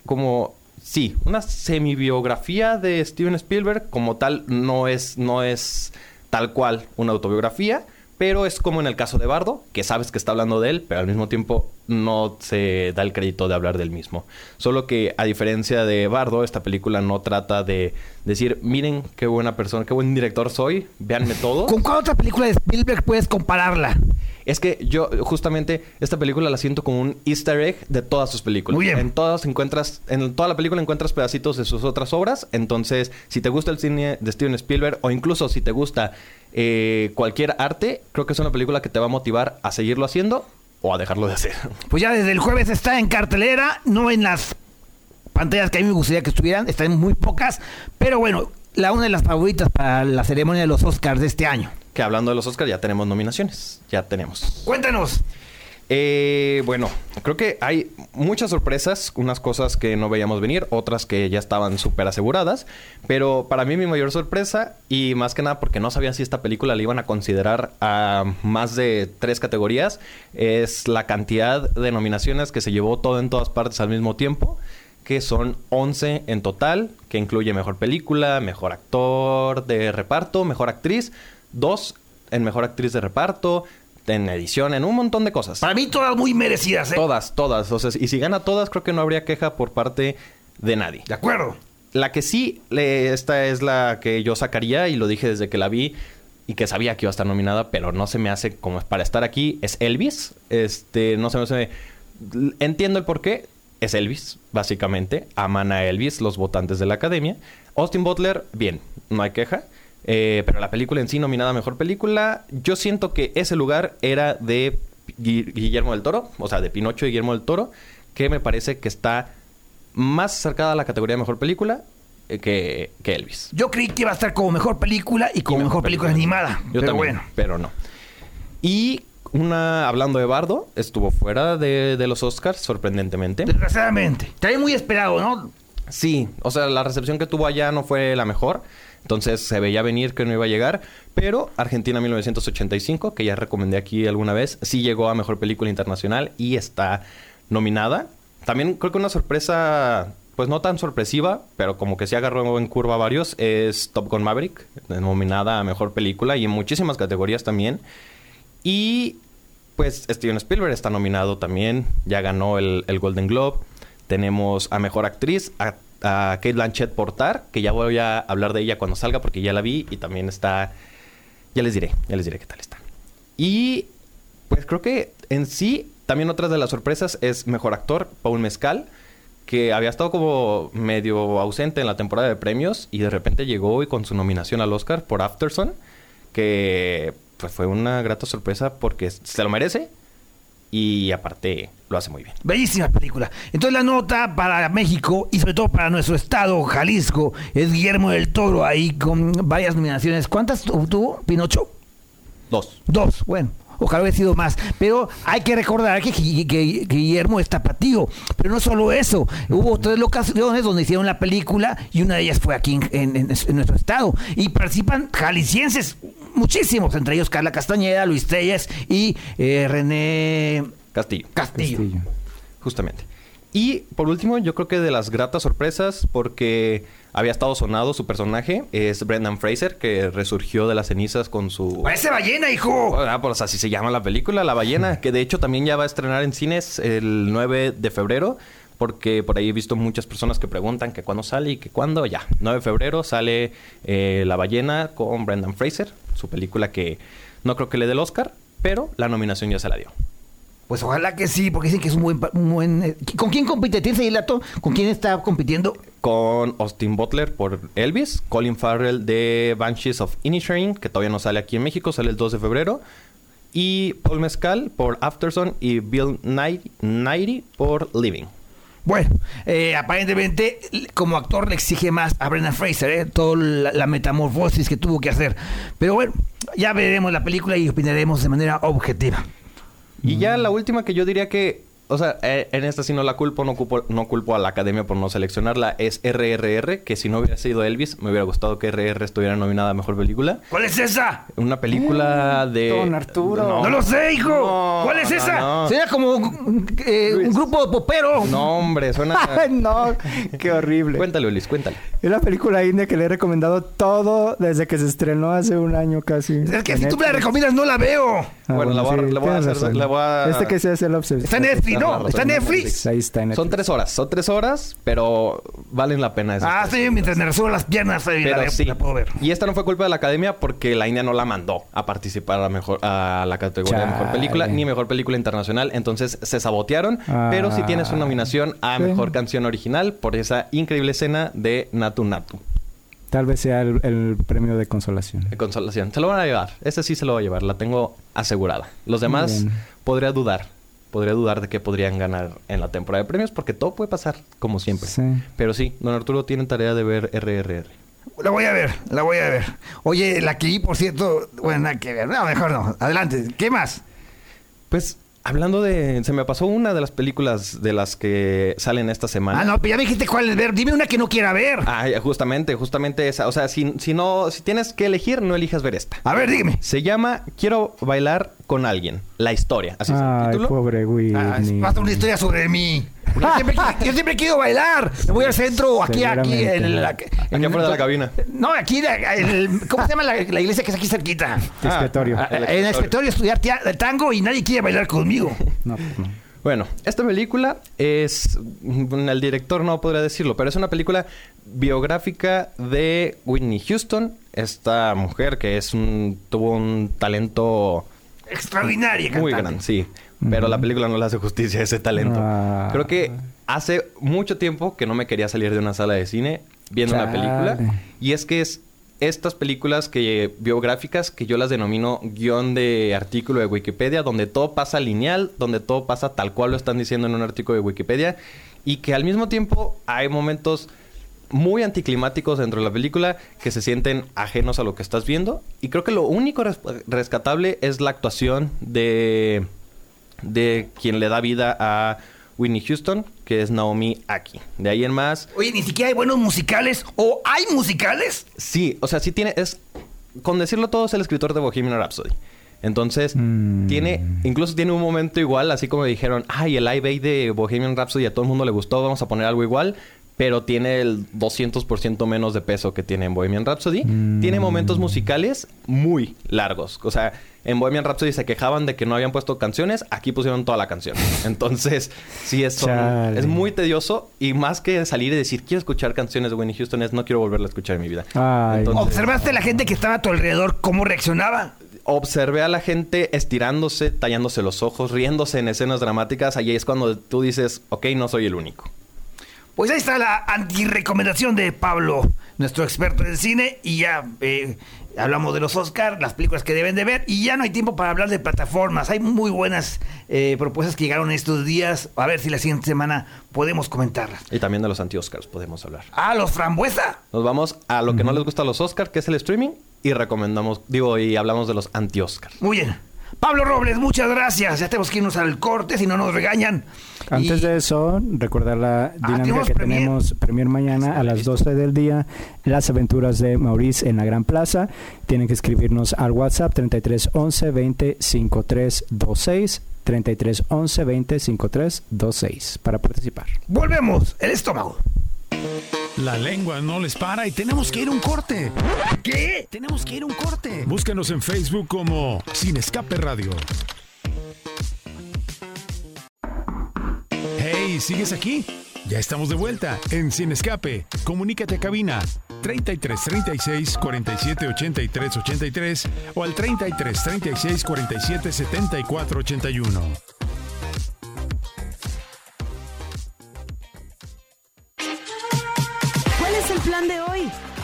como sí, una semibiografía de Steven Spielberg como tal no es no es tal cual una autobiografía, pero es como en el caso de Bardo, que sabes que está hablando de él, pero al mismo tiempo no se da el crédito de hablar del mismo. Solo que a diferencia de Bardo, esta película no trata de decir, miren qué buena persona, qué buen director soy, véanme todo. ¿Con cuál otra película de Spielberg puedes compararla? Es que yo justamente esta película la siento como un easter egg de todas sus películas. Muy bien. En todas encuentras, en toda la película encuentras pedacitos de sus otras obras. Entonces, si te gusta el cine de Steven Spielberg o incluso si te gusta eh, cualquier arte, creo que es una película que te va a motivar a seguirlo haciendo o a dejarlo de hacer. Pues ya desde el jueves está en cartelera, no en las pantallas que a mí me gustaría que estuvieran, están muy pocas, pero bueno, la una de las favoritas para la ceremonia de los Oscars de este año. Que hablando de los Oscars ya tenemos nominaciones. Ya tenemos. Cuéntanos. Eh, bueno, creo que hay muchas sorpresas, unas cosas que no veíamos venir, otras que ya estaban súper aseguradas, pero para mí mi mayor sorpresa, y más que nada porque no sabía si esta película la iban a considerar a más de tres categorías, es la cantidad de nominaciones que se llevó todo en todas partes al mismo tiempo, que son 11 en total, que incluye mejor película, mejor actor de reparto, mejor actriz, dos en mejor actriz de reparto, en edición, en un montón de cosas. Para mí todas muy merecidas, ¿eh? Todas, todas. O sea, y si gana todas, creo que no habría queja por parte de nadie. De acuerdo. La que sí, esta es la que yo sacaría y lo dije desde que la vi y que sabía que iba a estar nominada, pero no se me hace como para estar aquí, es Elvis. Este, no se me hace... Entiendo el por qué. Es Elvis, básicamente. Aman a Elvis, los votantes de la academia. Austin Butler, bien, no hay queja. Eh, pero la película en sí, nominada a mejor película, yo siento que ese lugar era de Gui- Guillermo del Toro, o sea, de Pinocho y Guillermo del Toro, que me parece que está más acercada a la categoría de mejor película eh, que, que Elvis. Yo creí que iba a estar como mejor película y como mejor, película, animada. Yo pero también, bueno. pero no. Y una, hablando de Bardo, estuvo fuera de, de los Oscars, sorprendentemente. Desgraciadamente. También muy esperado, ¿no? Sí, o sea, la recepción que tuvo allá no fue la mejor. Entonces se veía venir que no iba a llegar. Pero Argentina 1985, que ya recomendé aquí alguna vez, sí llegó a Mejor Película Internacional y está nominada. También creo que una sorpresa, pues no tan sorpresiva, pero como que se agarró en curva a varios, es Top Gun Maverick, nominada a Mejor Película y en muchísimas categorías también. Y pues Steven Spielberg está nominado también, ya ganó el Golden Globe. Tenemos a Mejor Actriz, a, Kate Blanchett por Tar, que ya voy a hablar de ella cuando salga porque ya la vi y también está... Ya les diré, ya les diré qué tal está. Y pues creo que en sí, también otra de las sorpresas es Mejor Actor, Paul Mezcal, que había estado como medio ausente en la temporada de premios y de repente llegó y con su nominación al Oscar por Afterson, que pues fue una grata sorpresa porque se lo merece y aparte lo hace muy bien. Bellísima película. Entonces la nota para México y sobre todo para nuestro estado, Jalisco, es Guillermo del Toro ahí con varias nominaciones. ¿Cuántas tu- tuvo Pinocho? Dos. Dos, bueno. Ojalá hubiera sido más. Pero hay que recordar que, Gui- que- que Guillermo es tapatío. Pero no solo eso. Hubo tres locaciones donde hicieron la película y una de ellas fue aquí en, en- en- en nuestro estado. Y participan jaliscienses muchísimos, entre ellos Carla Castañeda, Luis Telles y eh, René Castillo. Castillo. Castillo. Justamente. Y por último, yo creo que de las gratas sorpresas, porque había estado sonado su personaje, es Brendan Fraser, que resurgió de las cenizas con su... ¡Parece ballena, hijo! Ah, pues así se llama la película, La Ballena, que de hecho también ya va a estrenar en cines el 9 de febrero, porque por ahí he visto muchas personas que preguntan que cuándo sale y que cuándo, ya. 9 de febrero sale eh, La Ballena con Brendan Fraser, su película que no creo que le dé el Oscar, pero la nominación ya se la dio. Pues ojalá que sí, porque dicen que es un buen... un buen, eh, ¿Con quién compite? ¿Tienes ahí el dato? ¿Con quién está compitiendo? Con Austin Butler por Elvis, Colin Farrell de Banshees of Inisherin, que todavía no sale aquí en México, sale el 2 de febrero. Y Paul Mescal por Afterson y Bill Nighy por Living. Bueno, eh, aparentemente como actor le exige más a Brendan Fraser, ¿eh? toda la, la metamorfosis que tuvo que hacer. Pero bueno, ya veremos la película y opinaremos de manera objetiva. Y ya la última que yo diría que o sea, eh, en esta sí no la culpo, no culpo, no culpo a la academia por no seleccionarla. Es RRR, que si no hubiera sido Elvis, me hubiera gustado que RR estuviera nominada a mejor película. ¿Cuál es esa? Una película de. Don Arturo. No, lo sé, hijo. No, ¿Cuál es no, esa? no. Sería como eh, un grupo de popero. No, hombre, suena. Ay, no, qué horrible. cuéntale, Luis, cuéntale. Es una película india que le he recomendado todo desde que se estrenó hace un año casi. Es que si tú me la recomiendas, no la veo. Ah, Bueno, la voy a- sí, la voy a hacer- la voy a- Este que se hace el obsesión. Está en Netflix, ¿no? Está en Netflix. Netflix. Ahí está en Netflix. Son tres horas, son tres horas, pero valen la pena. esas Ah, sí, horas. mientras me resuelvo las piernas, ahí Pero sí. la puedo ver. Y esta no fue culpa de la academia porque la India no la mandó a participar a, mejor, a la categoría de mejor película ni mejor película internacional. Entonces se sabotearon. Ah. Pero sí tiene su nominación a Sí. mejor canción original por esa increíble escena de Natu Natu. Tal vez sea el, el premio de consolación. De consolación. Se lo van a llevar. Ese sí se lo va a llevar. La tengo asegurada. Los demás podría dudar. Podría dudar de que podrían ganar en la temporada de premios porque todo puede pasar, como siempre. Sí. Pero sí, don Arturo tiene tarea de ver RRR. La voy a ver, la voy a ver. Oye, la que vi, por cierto, bueno, nada que ver. No, mejor no. Adelante. ¿Qué más? Pues hablando de. Se me pasó una de las películas de las que salen esta semana. Ah, no, pero ya me dijiste cuál es ver. Dime una que no quiera ver. Ah, justamente, justamente esa. O sea, si, si no, si tienes que elegir, no elijas ver esta. A ver, dígame. Se llama Quiero bailar con alguien. La historia. Así es el Ay, título. pobre Whitney. Ah, es más una historia sobre mí. Yo siempre, yo siempre quiero bailar. Me voy al centro, aquí, aquí, en la... Aquí afuera de la cabina. No, aquí, en el- ¿cómo se llama la, la iglesia que es aquí cerquita? Escritorio. Ah, En el escritorio estudiar tango y nadie quiere bailar conmigo. No, no. Bueno, esta película es. El director no podría decirlo, pero es una película biográfica de Whitney Houston. Esta mujer que es un, tuvo un talento Extraordinaria muy cantante. grande, sí. Pero la película no le hace justicia a ese talento. Ah. Creo que hace mucho tiempo que no me quería salir de una sala de cine viendo una película. Y es que es estas películas que biográficas que yo las denomino guion de artículo de Wikipedia, donde todo pasa lineal, donde todo pasa tal cual lo están diciendo en un artículo de Wikipedia, y que al mismo tiempo hay momentos muy anticlimáticos dentro de la película que se sienten ajenos a lo que estás viendo. Y creo que lo único res- rescatable es la actuación de, de quien le da vida a Whitney Houston, que es Naomi Aki. De ahí en más, Oye, ni siquiera hay buenos musicales. ¿O hay musicales? sí, o sea, sí tiene, es, con decirlo todo, es el escritor de Bohemian Rhapsody. Entonces, Mm. tiene, incluso tiene un momento igual, así como dijeron, ay, el live de Bohemian Rhapsody a todo el mundo le gustó, vamos a poner algo igual, pero tiene el 200% menos de peso que tiene en Bohemian Rhapsody. Tiene momentos musicales muy largos. O sea, en Bohemian Rhapsody se quejaban de que no habían puesto canciones, aquí pusieron toda la canción. Entonces, sí, es, son- es muy tedioso y más que salir y decir, quiero escuchar canciones de Whitney Houston, es no quiero volverla a escuchar en mi vida. Ay. Entonces- ¿Observaste la gente que estaba a tu alrededor cómo reaccionaba? observé a la gente estirándose, tallándose los ojos, riéndose en escenas dramáticas. Ahí es cuando tú dices, ok, no soy el único. Pues ahí está la antirecomendación de Pablo, nuestro experto en cine, y ya eh, hablamos de los Oscars, las películas que deben de ver, y ya no hay tiempo para hablar de plataformas. Hay muy buenas eh, propuestas que llegaron estos días. A ver si la siguiente semana podemos comentarlas. Y también de los anti-Oscars podemos hablar. Ah, los frambuesa. Nos vamos a lo que no les gusta a los Oscars, que es el streaming, y recomendamos, digo, y hablamos de los anti-Oscars. Muy bien. Pablo Robles, muchas gracias. Ya tenemos que irnos al corte, si no nos regañan. Antes Y- de eso, recordar la dinámica tenemos que premier. tenemos premier mañana a las 12 del día, las aventuras de Maurice en la Gran Plaza. Tienen que escribirnos al WhatsApp 33 11 20 53 26 33 11 20 53 26 para participar. Volvemos, el estómago. La lengua no les para y tenemos que ir a un corte. ¿Qué? Tenemos que ir a un corte. Búscanos en Facebook como Sin Escape Radio. Hey, ¿sigues aquí? Ya estamos de vuelta en Sin Escape. Comunícate a cabina 33 36 47 83 83 o al 33 36 47 74 81.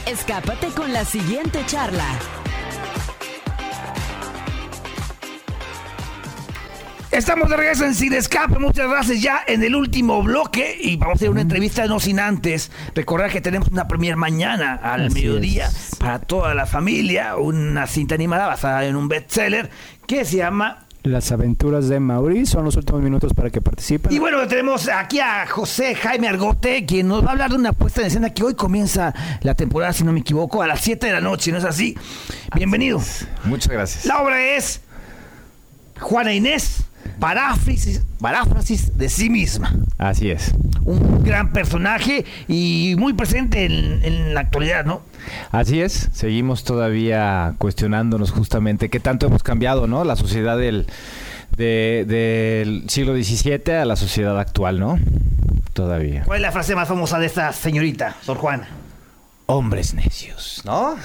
Escápate con la siguiente charla. Estamos de regreso en Sin Escape. Muchas gracias ya en el último bloque. Y vamos a hacer una entrevista no sin antes. Recordar que tenemos una premier mañana al Así mediodía es. para toda la familia. Una cinta animada basada en un bestseller que se llama Las aventuras de Mauricio son los últimos minutos para que participen. Y bueno, tenemos aquí a José Jaime Argote, quien nos va a hablar de una puesta en escena que hoy comienza la temporada, si no me equivoco, a las 7 de la noche, ¿no es así? Bienvenido. Muchas gracias. La obra es Juana Inés, paráfrasis, paráfrasis de sí misma. Así es. Un gran personaje y muy presente en, en la actualidad, ¿no? Así es. Seguimos todavía cuestionándonos justamente qué tanto hemos cambiado, ¿no? La sociedad del, de- del siglo XVII a la sociedad actual, ¿no? Todavía. ¿Cuál es la frase más famosa de esta señorita, Sor Juana? Hombres necios, ¿no?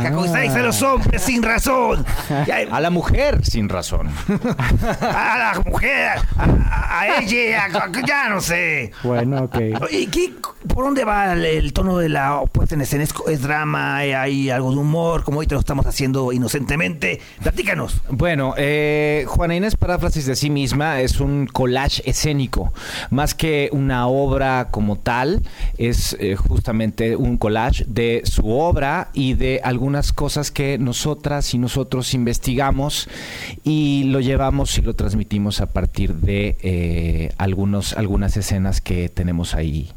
Que aconsejáis a los hombres sin razón. Y a, A la mujer sin razón. a la mujer, a, a ella, a- ya no sé. Bueno, ok. ¿Y qué, por dónde va el, el tono de la puesta en escena? ¿Es, es drama? ¿Eh, ¿Hay algo de humor? Como hoy te lo estamos haciendo inocentemente. Platícanos. Bueno, eh, Juana Inés Paráfrasis de sí misma es un collage escénico. Más que una obra como tal, es eh, justamente un collage de su obra y de algunas cosas que nosotras y nosotros investigamos y lo llevamos y lo transmitimos a partir de eh, algunos, algunas escenas que tenemos ahí.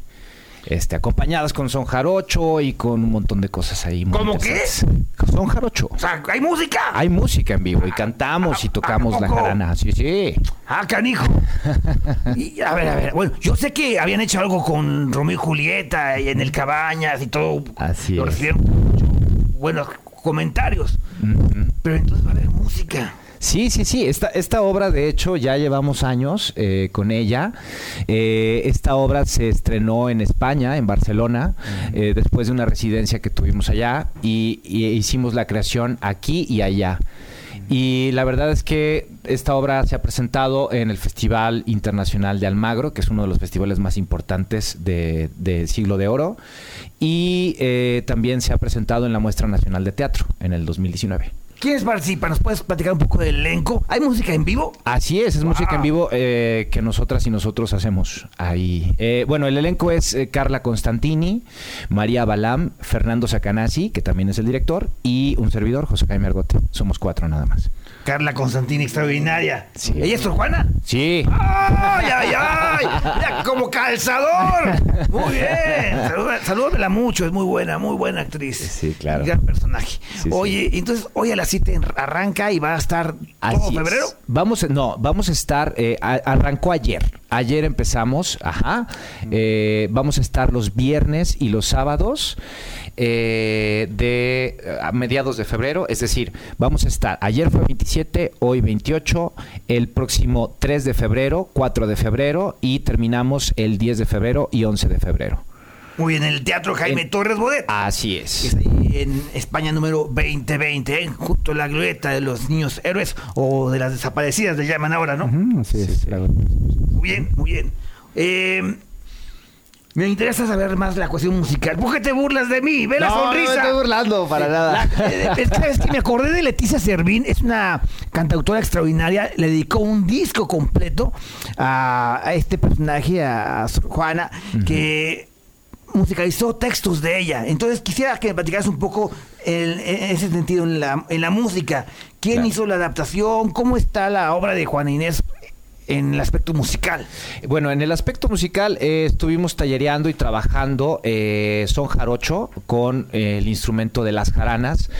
Este, acompañadas con son jarocho y con un montón de cosas ahí. ¿Cómo qué? Son jarocho. O sea, ¿hay música? Hay música en vivo y cantamos y tocamos la jarana. Sí, sí. Ah, canijo. Y, a ver, a ver. Bueno, yo sé que habían hecho algo con Romeo y Julieta y en el Cabañas y todo. Así Lo es. recibieron buenos comentarios. Pero entonces va a haber música. Sí, sí, sí. Esta, esta obra, de hecho, ya llevamos años eh, con ella. Eh, esta obra se estrenó en España, en Barcelona, eh, después de una residencia que tuvimos allá y, y hicimos la creación aquí y allá. Y la verdad es que esta obra se ha presentado en el Festival Internacional de Almagro, que es uno de los festivales más importantes de, de Siglo de Oro, y eh, también se ha presentado en la Muestra Nacional de Teatro en el 2019. ¿Quiénes participan? ¿Nos puedes platicar un poco del elenco? ¿Hay música en vivo? Así es, es música en vivo eh, que nosotras y nosotros hacemos ahí. Eh, bueno, el elenco es eh, Carla Constantini, María Balam, Fernando Sacanasi, que también es el director, y un servidor, José Jaime Argote. Somos cuatro nada más. Carla Constantini, extraordinaria. Sí. ¿Ella es Sor Juana? Sí. ¡Ay, ay, ay! Mira, como calzador. Muy bien. Salúdala- Salúdamela mucho, es muy buena, muy buena actriz. Sí, claro. Gran personaje. Sí, Oye, entonces hoy a las 7 arranca y va a estar todo Así es. febrero. Vamos, no, vamos a estar, eh, a- arrancó ayer. Ayer empezamos, ajá. Eh, vamos a estar los viernes y los sábados eh, de a mediados de febrero. Es decir, vamos a estar, ayer fue 27, hoy 28, el próximo 3 de febrero, 4 de febrero y terminamos el 10 de febrero y 11 de febrero. Muy bien, en el Teatro Jaime En- Torres Bodet. Así es. es ahí en España número 2020, ¿eh? junto a la glorieta de los niños héroes o de las desaparecidas, le llaman ahora, ¿no? Ujú, así es. claro. Muy bien, muy bien. Eh, me interesa saber más la cuestión musical. ¿Por qué te burlas de mí? Ve la sonrisa. burlando para La- eh, es que. Me acordé de Leticia Servín, es una cantautora extraordinaria, le dedicó un disco completo a, a este personaje, a, Juana, que musicalizó textos de ella. Entonces quisiera que me platicaras un poco en, en ese sentido, en la, en la música. ¿Quién Claro. hizo la adaptación? ¿Cómo está la obra de Juana Inés en el aspecto musical? Bueno, en el aspecto musical eh, estuvimos tallereando y trabajando eh, son jarocho con eh, el instrumento de las jaranas.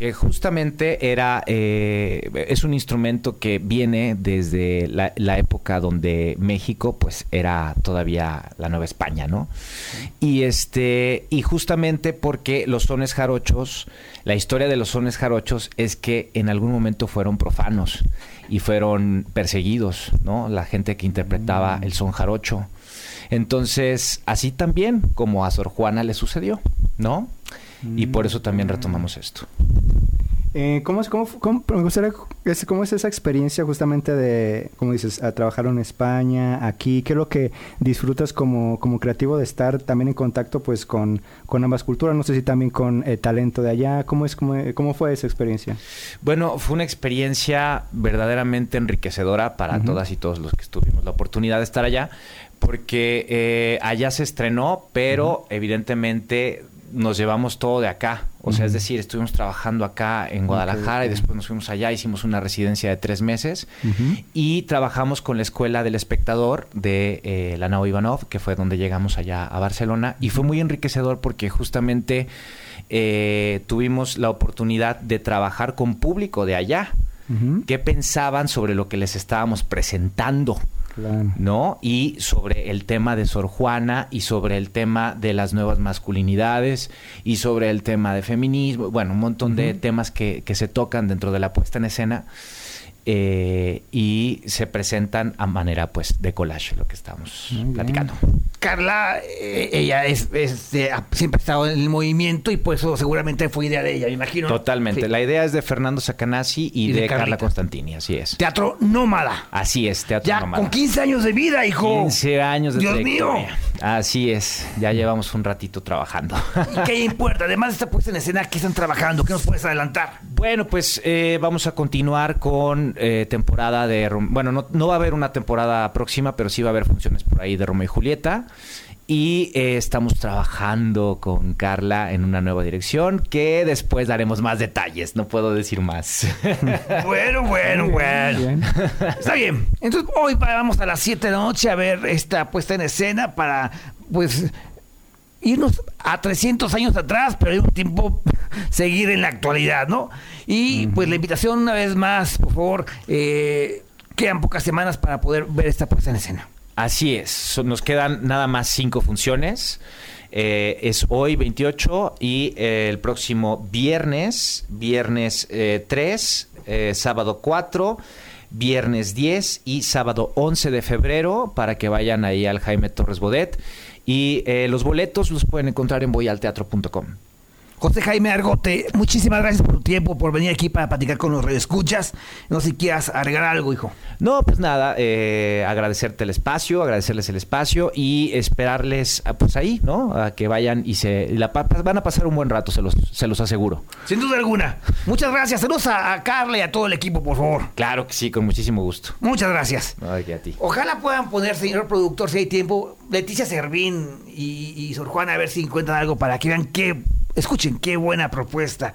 Porque justamente era eh, es un instrumento que viene desde la, la época donde México pues era todavía la Nueva España, ¿no? Y este y justamente porque los sones jarochos, la historia de los sones jarochos es que en algún momento fueron profanos y fueron perseguidos, ¿no? La gente que interpretaba el son jarocho. Entonces, así también como a Sor Juana le sucedió, ¿no? Y por eso también retomamos esto. Eh, ¿cómo, es, cómo, cómo- me gustaría, ¿Cómo es esa experiencia justamente de, como dices, a trabajar en España, aquí? ¿Qué es lo que disfrutas como, como creativo de estar también en contacto pues con, con ambas culturas? No sé si también con eh, talento de allá. ¿Cómo, es, cómo, cómo fue esa experiencia? Bueno, fue una experiencia verdaderamente enriquecedora para todas y todos los que tuvimos la oportunidad de estar allá, porque eh, allá se estrenó, pero evidentemente nos llevamos todo de acá. O sea, es decir, estuvimos trabajando acá en Guadalajara y después nos fuimos allá, hicimos una residencia de tres meses y trabajamos con la Escuela del Espectador de eh, la Nao Ivanov, que fue donde llegamos allá a Barcelona. Y fue muy enriquecedor porque justamente eh, tuvimos la oportunidad de trabajar con público de allá. ¿Qué pensaban sobre lo que les estábamos presentando? ¿No? Y sobre el tema de Sor Juana y sobre el tema de las nuevas masculinidades y sobre el tema de feminismo, bueno, un montón de temas que, que se tocan dentro de la puesta en escena. Eh, y se presentan a manera pues de collage, lo que estamos platicando. Carla, eh, ella es, es, eh, ha- siempre ha estado en el movimiento y por eso seguramente fue idea de ella, me imagino. ¿no? Totalmente. Sí. La idea es de Fernando Sacanasi y, Y de de, Carla. Constantini, así es. Teatro nómada. Así es, Teatro Ya Nómada. con 15 años de vida, hijo. 15 años de Dios trayectoria. mío. Así es, ya llevamos un ratito trabajando. ¿Y qué importa? Además de esta puesta en escena, ¿qué están trabajando? ¿Qué nos puedes adelantar? Bueno, pues eh, vamos a continuar con eh, temporada de... Bueno, no, no va a haber una temporada próxima, pero sí va a haber funciones por ahí de Romeo y Julieta. Y eh, estamos trabajando con Carla en una nueva dirección que después daremos más detalles, no puedo decir más. Bueno, bueno, bueno. Bien. Está bien. Entonces, hoy vamos a las 7 de la noche a ver esta puesta en escena para, pues, irnos a 300 años atrás, pero al mismo tiempo seguir en la actualidad, ¿no? Y, pues, la invitación una vez más, por favor, eh, quedan pocas semanas para poder ver esta puesta en escena. Así es, nos quedan nada más cinco funciones. Eh, es hoy 28 y eh, el próximo viernes, viernes eh, 3, eh, sábado 4, viernes 10 y sábado 11 de febrero para que vayan ahí al Jaime Torres Bodet. Y eh, los boletos los pueden encontrar en voyalteatro.com. José Jaime Argote, muchísimas gracias por tu tiempo, por venir aquí para platicar con los redescuchas. No sé si quieras agregar algo, hijo. No, pues nada, eh, agradecerte el espacio, agradecerles el espacio y esperarles ah, pues ahí, ¿no? A que vayan y se la van a pasar un buen rato, se los, se los aseguro. Sin duda alguna. Muchas gracias. Saludos a, a Carla y a todo el equipo, por favor. Claro que sí, con muchísimo gusto. Muchas gracias. Ay, que a ti. Ojalá puedan poner, señor productor, si hay tiempo, Leticia Servín y, y Sor Juana, a ver si encuentran algo para que vean qué, escuchen, qué buena propuesta.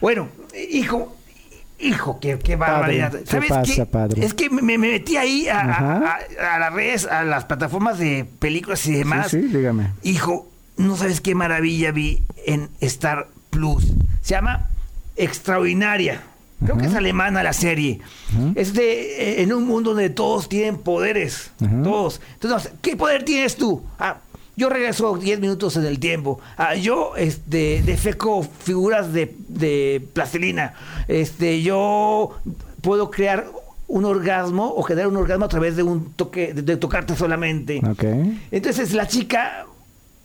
Bueno, hijo, hijo, qué, qué barbaridad. ¿qué ¿Sabes pasa, qué? padre? Es que me, me metí ahí a, a- Ajá. a- a las redes, a las plataformas de películas y demás. Sí, sí, dígame. Hijo, no sabes qué maravilla vi en Star Plus. Se llama Extraordinaria. Creo que es alemana la serie. Es de eh, en un mundo donde todos tienen poderes. Todos. Entonces, ¿qué poder tienes tú? Ah, yo regreso 10 minutos en el tiempo. Ah, yo este, defeco figuras de, de plastilina. Este, yo puedo crear un orgasmo o generar un orgasmo a través de un toque, de, de tocarte solamente. Entonces la chica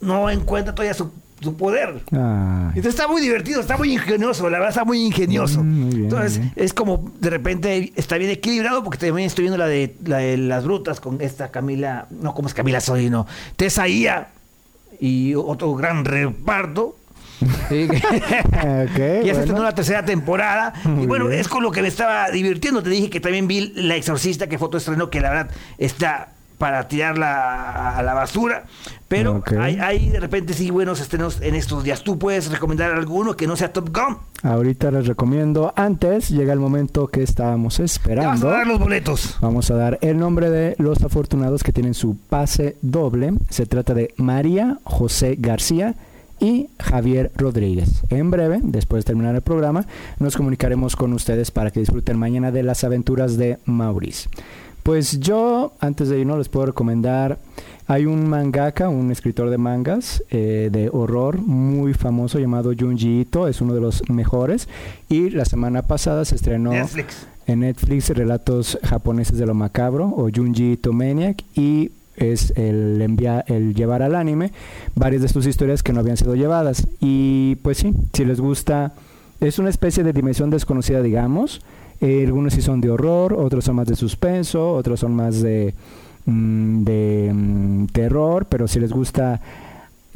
no encuentra todavía su, su poder. Ay. Entonces está muy divertido, está muy ingenioso, la verdad está muy ingenioso. Mm, muy bien, Entonces es como de repente está bien equilibrado porque también estoy viendo la de, la de las brutas con esta Camila, no, ¿cómo es Camila Soy? No, Tessa Ia y otro gran reparto. Sí, Ok, ya se estrenó la tercera temporada. Muy y bueno, bien. es con lo que me estaba divirtiendo. Te dije que también vi La Exorcista, que fue otro estreno que la verdad está para tirarla a la basura. Pero Ok. hay, hay de repente sí buenos estrenos en estos días. ¿Tú puedes recomendar alguno que no sea Top Gun? Ahorita les recomiendo. Antes llega el momento que estábamos Te vas a esperando. dar los boletos. Vamos a dar el nombre de los afortunados que tienen su pase doble. Se trata de María José García y Javier Rodríguez. En breve, después de terminar el programa, nos comunicaremos con ustedes para que disfruten mañana de las aventuras de Maurice. Pues yo, antes de irnos, les puedo recomendar, hay un mangaka, un escritor de mangas eh, de horror muy famoso llamado Junji Ito, es uno de los mejores. Y la semana pasada se estrenó Netflix. en Netflix relatos japoneses de lo macabro o Junji Ito Maniac y es el enviar el llevar al anime varias de sus historias que no habían sido llevadas y pues sí si les gusta es una especie de dimensión desconocida digamos Eh, algunos sí son de horror otros son más de suspenso otros son más de mm, de mm, terror pero si les gusta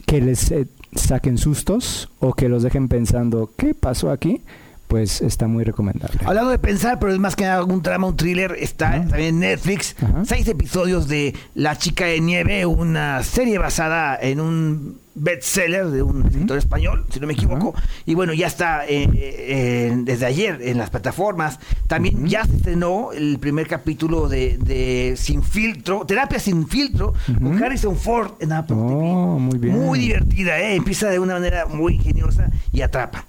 que les eh, saquen sustos o que los dejen pensando qué pasó aquí pues está muy recomendable Hablando de pensar, pero es más que nada un drama, un thriller, está también en Netflix. Ajá. Seis episodios de La chica de nieve, una serie basada en un bestseller de un escritor español, si no me equivoco. Y bueno, ya está eh, eh, desde ayer en las plataformas. También ya se estrenó el primer capítulo de, de Sin Filtro, Terapia Sin Filtro, con Harrison Ford en Apple TV. Oh, muy bien. Muy divertida, ¿eh? Empieza de una manera muy ingeniosa y atrapa.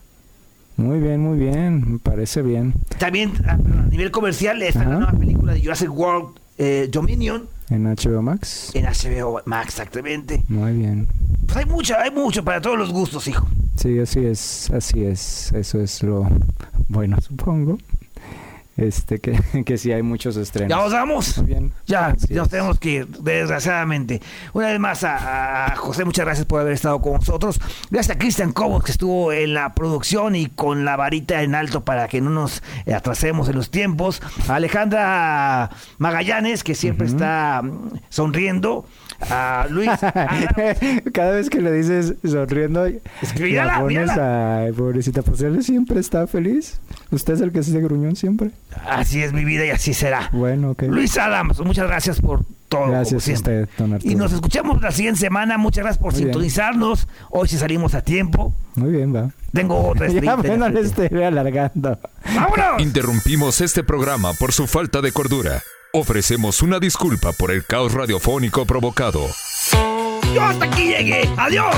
Muy bien, muy bien. Me parece bien. También a, a nivel comercial está la nueva película de Jurassic World eh, Dominion En HBO Max. en HBO Max, exactamente. Muy bien. Pues hay mucho, hay mucho para todos los gustos, hijo. Sí, así es, así es. Eso es lo bueno, supongo. Este, que, que sí hay muchos estrenos. Ya nos vamos. Muy bien. Ya, Así nos tenemos que ir, desgraciadamente. Una vez más a, a José, muchas gracias por haber estado con nosotros. Gracias a Cristian Cobos, que estuvo en la producción y con la varita en alto para que no nos atrasemos en los tiempos. A Alejandra Magallanes, que siempre está sonriendo. A Luis. Cada vez que le dices sonriendo, mírala, la pones mírala. Ay, pobrecita, pues él siempre está feliz. Usted es el que se gruñón siempre. así es mi vida y así será. Bueno, ok. Luis Adams, muchas gracias por todo. Gracias a usted, don Arturo. Y nos escuchamos la siguiente semana. Muchas gracias por Muy bien. sintonizarnos. Hoy sí salimos a tiempo. Muy bien, va. Tengo otra ya estrellita en me la no le esté alargando. ¡Vámonos! Interrumpimos este programa por su falta de cordura. Ofrecemos una disculpa por el caos radiofónico provocado. Yo hasta aquí llegué. ¡Adiós!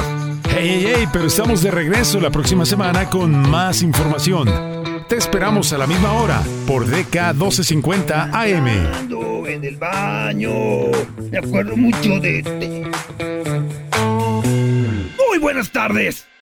Hey, hey, hey, pero estamos de regreso la próxima semana con más información. Te esperamos a la misma hora por DK 1250 AM. Ando en el baño. Me acuerdo mucho de este. Muy buenas tardes.